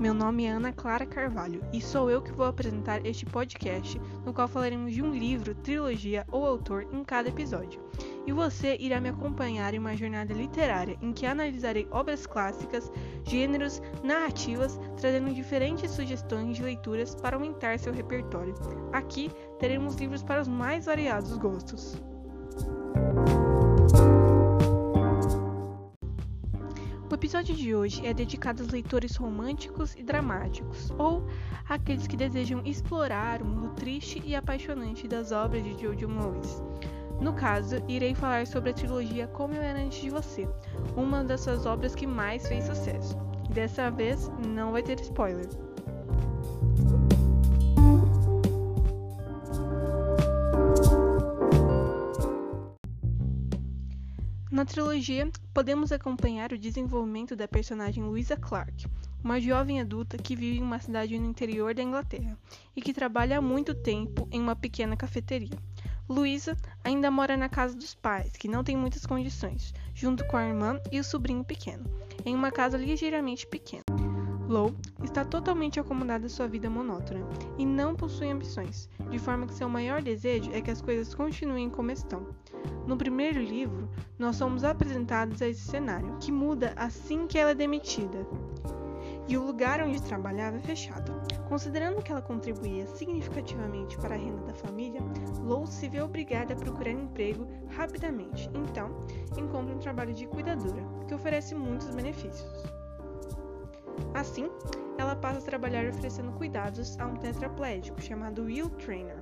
Meu nome é Ana Clara Carvalho e sou eu que vou apresentar este podcast, no qual falaremos de um livro, trilogia ou autor em cada episódio. E você irá me acompanhar em uma jornada literária em que analisarei obras clássicas, gêneros, narrativas, trazendo diferentes sugestões de leituras para aumentar seu repertório. Aqui teremos livros para os mais variados gostos. Episódio de hoje é dedicado aos leitores românticos e dramáticos, ou aqueles que desejam explorar o mundo triste e apaixonante das obras de Jojo Moyes. No caso, irei falar sobre a trilogia Como Eu Era Antes de Você, uma das suas obras que mais fez sucesso. Dessa vez, não vai ter spoiler. Na trilogia, podemos acompanhar o desenvolvimento da personagem Louisa Clark, uma jovem adulta que vive em uma cidade no interior da Inglaterra e que trabalha há muito tempo em uma pequena cafeteria. Louisa ainda mora na casa dos pais, que não tem muitas condições, junto com a irmã e o sobrinho pequeno, em uma casa ligeiramente pequena. Lou está totalmente acomodada à sua vida monótona e não possui ambições, de forma que seu maior desejo é que as coisas continuem como estão. No primeiro livro, nós somos apresentados a esse cenário, que muda assim que ela é demitida. E o lugar onde trabalhava é fechado. Considerando que ela contribuía significativamente para a renda da família, Lou se vê obrigada a procurar emprego rapidamente. Então, encontra um trabalho de cuidadora, que oferece muitos benefícios. Assim, ela passa a trabalhar oferecendo cuidados a um tetraplégico chamado Will Trainer,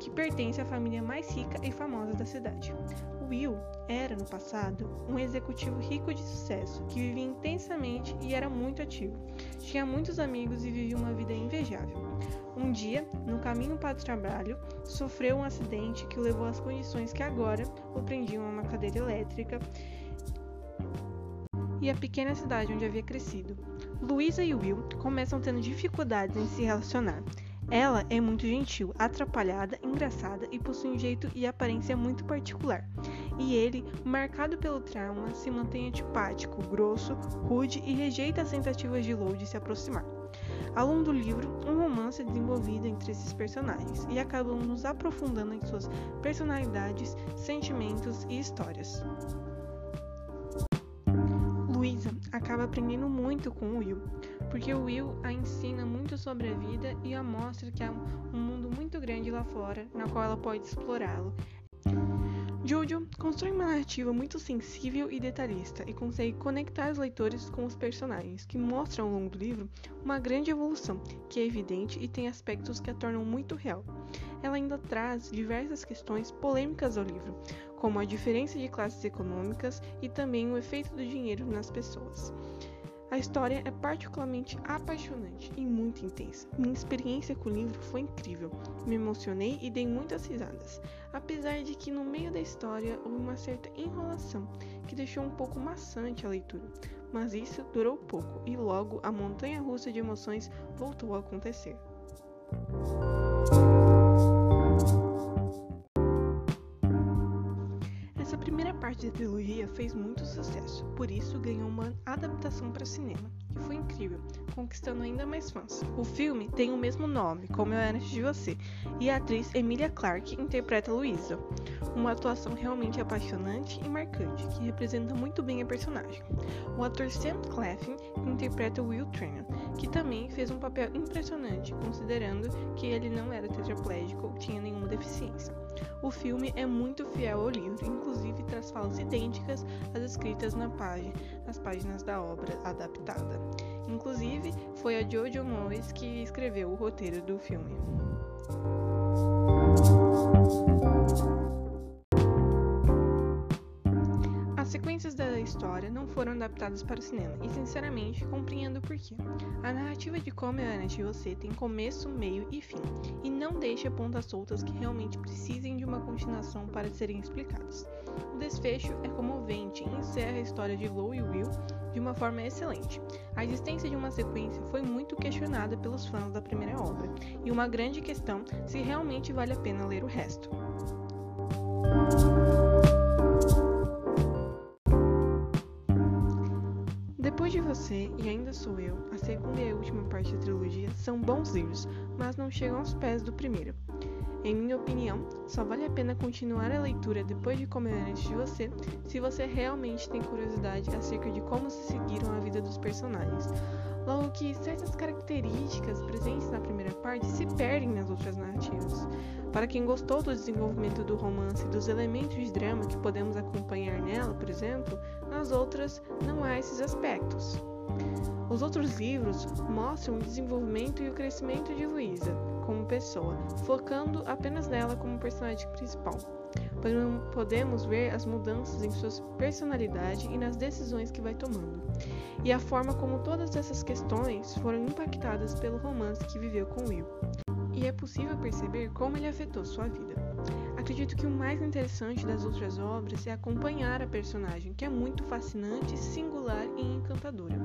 que pertence à família mais rica e famosa da cidade. Will era, no passado, um executivo rico de sucesso que vivia intensamente e era muito ativo. Tinha muitos amigos e vivia uma vida invejável. Um dia, no caminho para o trabalho, sofreu um acidente que o levou às condições que agora o prendiam a uma cadeira elétrica e a pequena cidade onde havia crescido. Luísa e Will começam tendo dificuldades em se relacionar. Ela é muito gentil, atrapalhada, engraçada e possui um jeito e aparência muito particular. E ele, marcado pelo trauma, se mantém antipático, grosso, rude e rejeita as tentativas de Lou de se aproximar. Ao longo do livro, um romance é desenvolvido entre esses personagens e acabamos nos aprofundando em suas personalidades, sentimentos e histórias. Luísa acaba aprendendo muito com Will, porque Will a ensina muito sobre a vida e a mostra que há um mundo muito grande lá fora na qual ela pode explorá-lo. Jojo constrói uma narrativa muito sensível e detalhista e consegue conectar os leitores com os personagens, que mostram ao longo do livro uma grande evolução, que é evidente e tem aspectos que a tornam muito real. Ela ainda traz diversas questões polêmicas ao livro, como a diferença de classes econômicas e também o efeito do dinheiro nas pessoas. A história é particularmente apaixonante e muito intensa. Minha experiência com o livro foi incrível. Me emocionei e dei muitas risadas, apesar de que no meio da história houve uma certa enrolação que deixou um pouco maçante a leitura. Mas isso durou pouco e logo a montanha russa de emoções voltou a acontecer. Parte da trilogia fez muito sucesso, por isso ganhou uma adaptação para cinema, que foi incrível, conquistando ainda mais fãs. O filme tem o mesmo nome, Como Eu Era Antes de Você, e a atriz Emilia Clarke interpreta Louisa, uma atuação realmente apaixonante e marcante, que representa muito bem a personagem. O ator Sam Claflin interpreta Will Trainer, que também fez um papel impressionante, considerando que ele não era tetraplégico ou tinha nenhuma deficiência. O filme é muito fiel ao livro, inclusive traz falas idênticas às escritas na página, nas páginas da obra adaptada. Inclusive, foi a Jojo Moyes que escreveu o roteiro do filme. História não foram adaptadas para o cinema, e sinceramente compreendo o porquê. A narrativa de Como Eu Era de Você tem começo, meio e fim, e não deixa pontas soltas que realmente precisem de uma continuação para serem explicadas. O desfecho é comovente e encerra a história de Lou e Will de uma forma excelente. A existência de uma sequência foi muito questionada pelos fãs da primeira obra, e uma grande questão se realmente vale a pena ler o resto. De você e Ainda Sou Eu, a segunda e a última parte da trilogia são bons livros, mas não chegam aos pés do primeiro. Em minha opinião, só vale a pena continuar a leitura depois de Comer Antes de Você se você realmente tem curiosidade acerca de como se seguiram a vida dos personagens. Logo que certas características presentes na primeira parte se perdem nas outras narrativas. Para quem gostou do desenvolvimento do romance e dos elementos de drama que podemos acompanhar nela, por exemplo, nas outras não há esses aspectos. Os outros livros mostram o desenvolvimento e o crescimento de Luísa como pessoa, focando apenas nela como personagem principal. Podemos ver as mudanças em sua personalidade e nas decisões que vai tomando, e a forma como todas essas questões foram impactadas pelo romance que viveu com Will. E é possível perceber como ele afetou sua vida. Acredito que o mais interessante das outras obras é acompanhar a personagem, que é muito fascinante, singular e encantadora.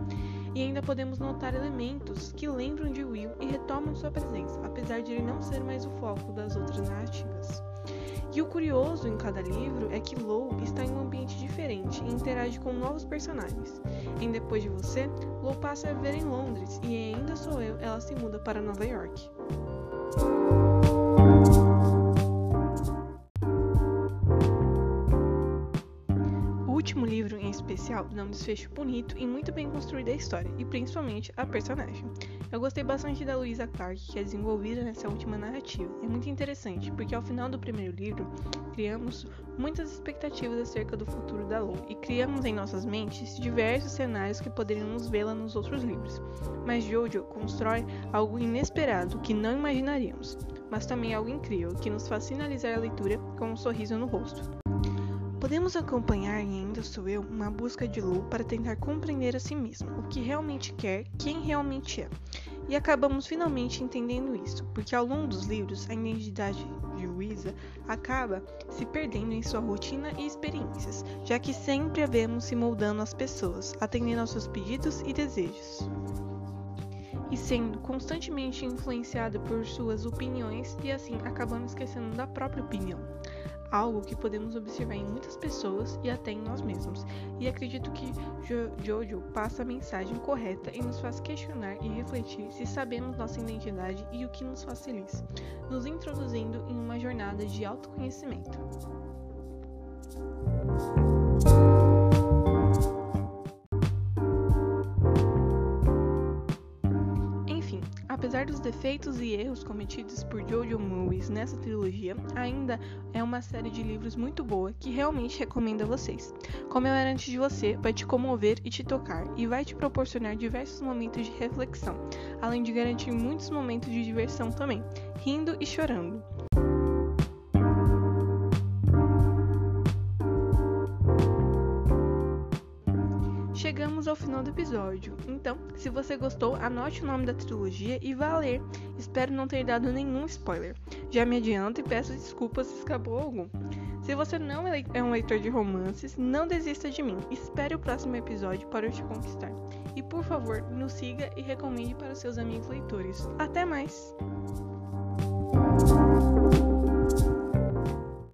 E ainda podemos notar elementos que lembram de Will e retomam sua presença, apesar de ele não ser mais o foco das outras narrativas. E o curioso em cada livro é que Lou está em um ambiente diferente e interage com novos personagens. Em Depois de Você, Lou passa a viver em Londres e em Ainda Sou Eu, ela se muda para Nova York. Especial, dá um desfecho bonito e muito bem construída a história, e principalmente a personagem. Eu gostei bastante da Louisa Clark, que é desenvolvida nessa última narrativa. É muito interessante, porque ao final do primeiro livro, criamos muitas expectativas acerca do futuro da Lou, e criamos em nossas mentes diversos cenários que poderíamos vê-la nos outros livros. Mas Jojo constrói algo inesperado que não imaginaríamos, mas também algo incrível que nos faz finalizar a leitura com um sorriso no rosto. Podemos acompanhar em Ainda Sou Eu uma busca de Lu para tentar compreender a si mesma, o que realmente quer, quem realmente é. E acabamos finalmente entendendo isso, porque ao longo dos livros a identidade de Luisa acaba se perdendo em sua rotina e experiências, já que sempre a vemos se moldando às pessoas, atendendo aos seus pedidos e desejos. E sendo constantemente influenciada por suas opiniões e assim acabando esquecendo da própria opinião algo que podemos observar em muitas pessoas e até em nós mesmos. E acredito que jo Jojo passa a mensagem correta e nos faz questionar e refletir se sabemos nossa identidade e o que nos faz feliz, nos introduzindo em uma jornada de autoconhecimento. Dos defeitos e erros cometidos por Jojo Moyes nessa trilogia, ainda é uma série de livros muito boa que realmente recomendo a vocês. Como eu era antes de você, vai te comover e te tocar e vai te proporcionar diversos momentos de reflexão, além de garantir muitos momentos de diversão também, rindo e chorando. Chegamos ao final do episódio. Então, se você gostou, anote o nome da trilogia e vá ler. Espero não ter dado nenhum spoiler. Já me adianto e peço desculpas se escapou algum. Se você não é um leitor de romances, não desista de mim. Espere o próximo episódio para eu te conquistar. E por favor, nos siga e recomende para os seus amigos leitores. Até mais!